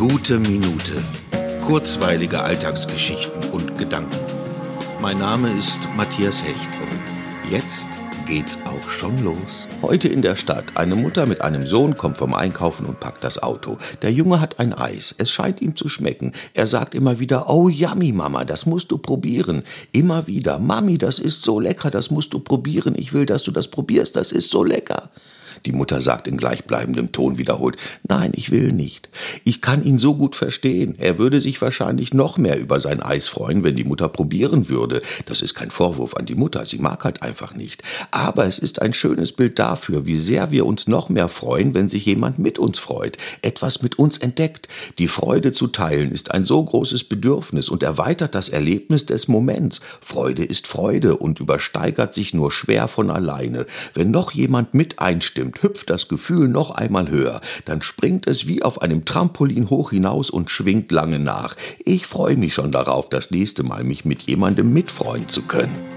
Gute Minute. Kurzweilige Alltagsgeschichten und Gedanken. Mein Name ist Matthias Hecht und jetzt geht's auch schon los. Heute in der Stadt. Eine Mutter mit einem Sohn kommt vom Einkaufen und packt das Auto. Der Junge hat ein Eis. Es scheint ihm zu schmecken. Er sagt immer wieder, oh yummy, Mama, das musst du probieren. Immer wieder, Mami, das ist so lecker, das musst du probieren. Ich will, dass du das probierst, das ist so lecker. Die Mutter sagt in gleichbleibendem Ton wiederholt, nein, ich will nicht. Ich kann ihn so gut verstehen. Er würde sich wahrscheinlich noch mehr über sein Eis freuen, wenn die Mutter probieren würde. Das ist kein Vorwurf an die Mutter, sie mag halt einfach nicht. Aber es ist ein schönes Bild dafür, wie sehr wir uns noch mehr freuen, wenn sich jemand mit uns freut, etwas mit uns entdeckt. Die Freude zu teilen ist ein so großes Bedürfnis und erweitert das Erlebnis des Moments. Freude ist Freude und übersteigert sich nur schwer von alleine. Wenn noch jemand mit einstimmt, nimmt, hüpft das Gefühl noch einmal höher, dann springt es wie auf einem Trampolin hoch hinaus und schwingt lange nach. Ich freue mich schon darauf, das nächste Mal mich mit jemandem mitfreuen zu können.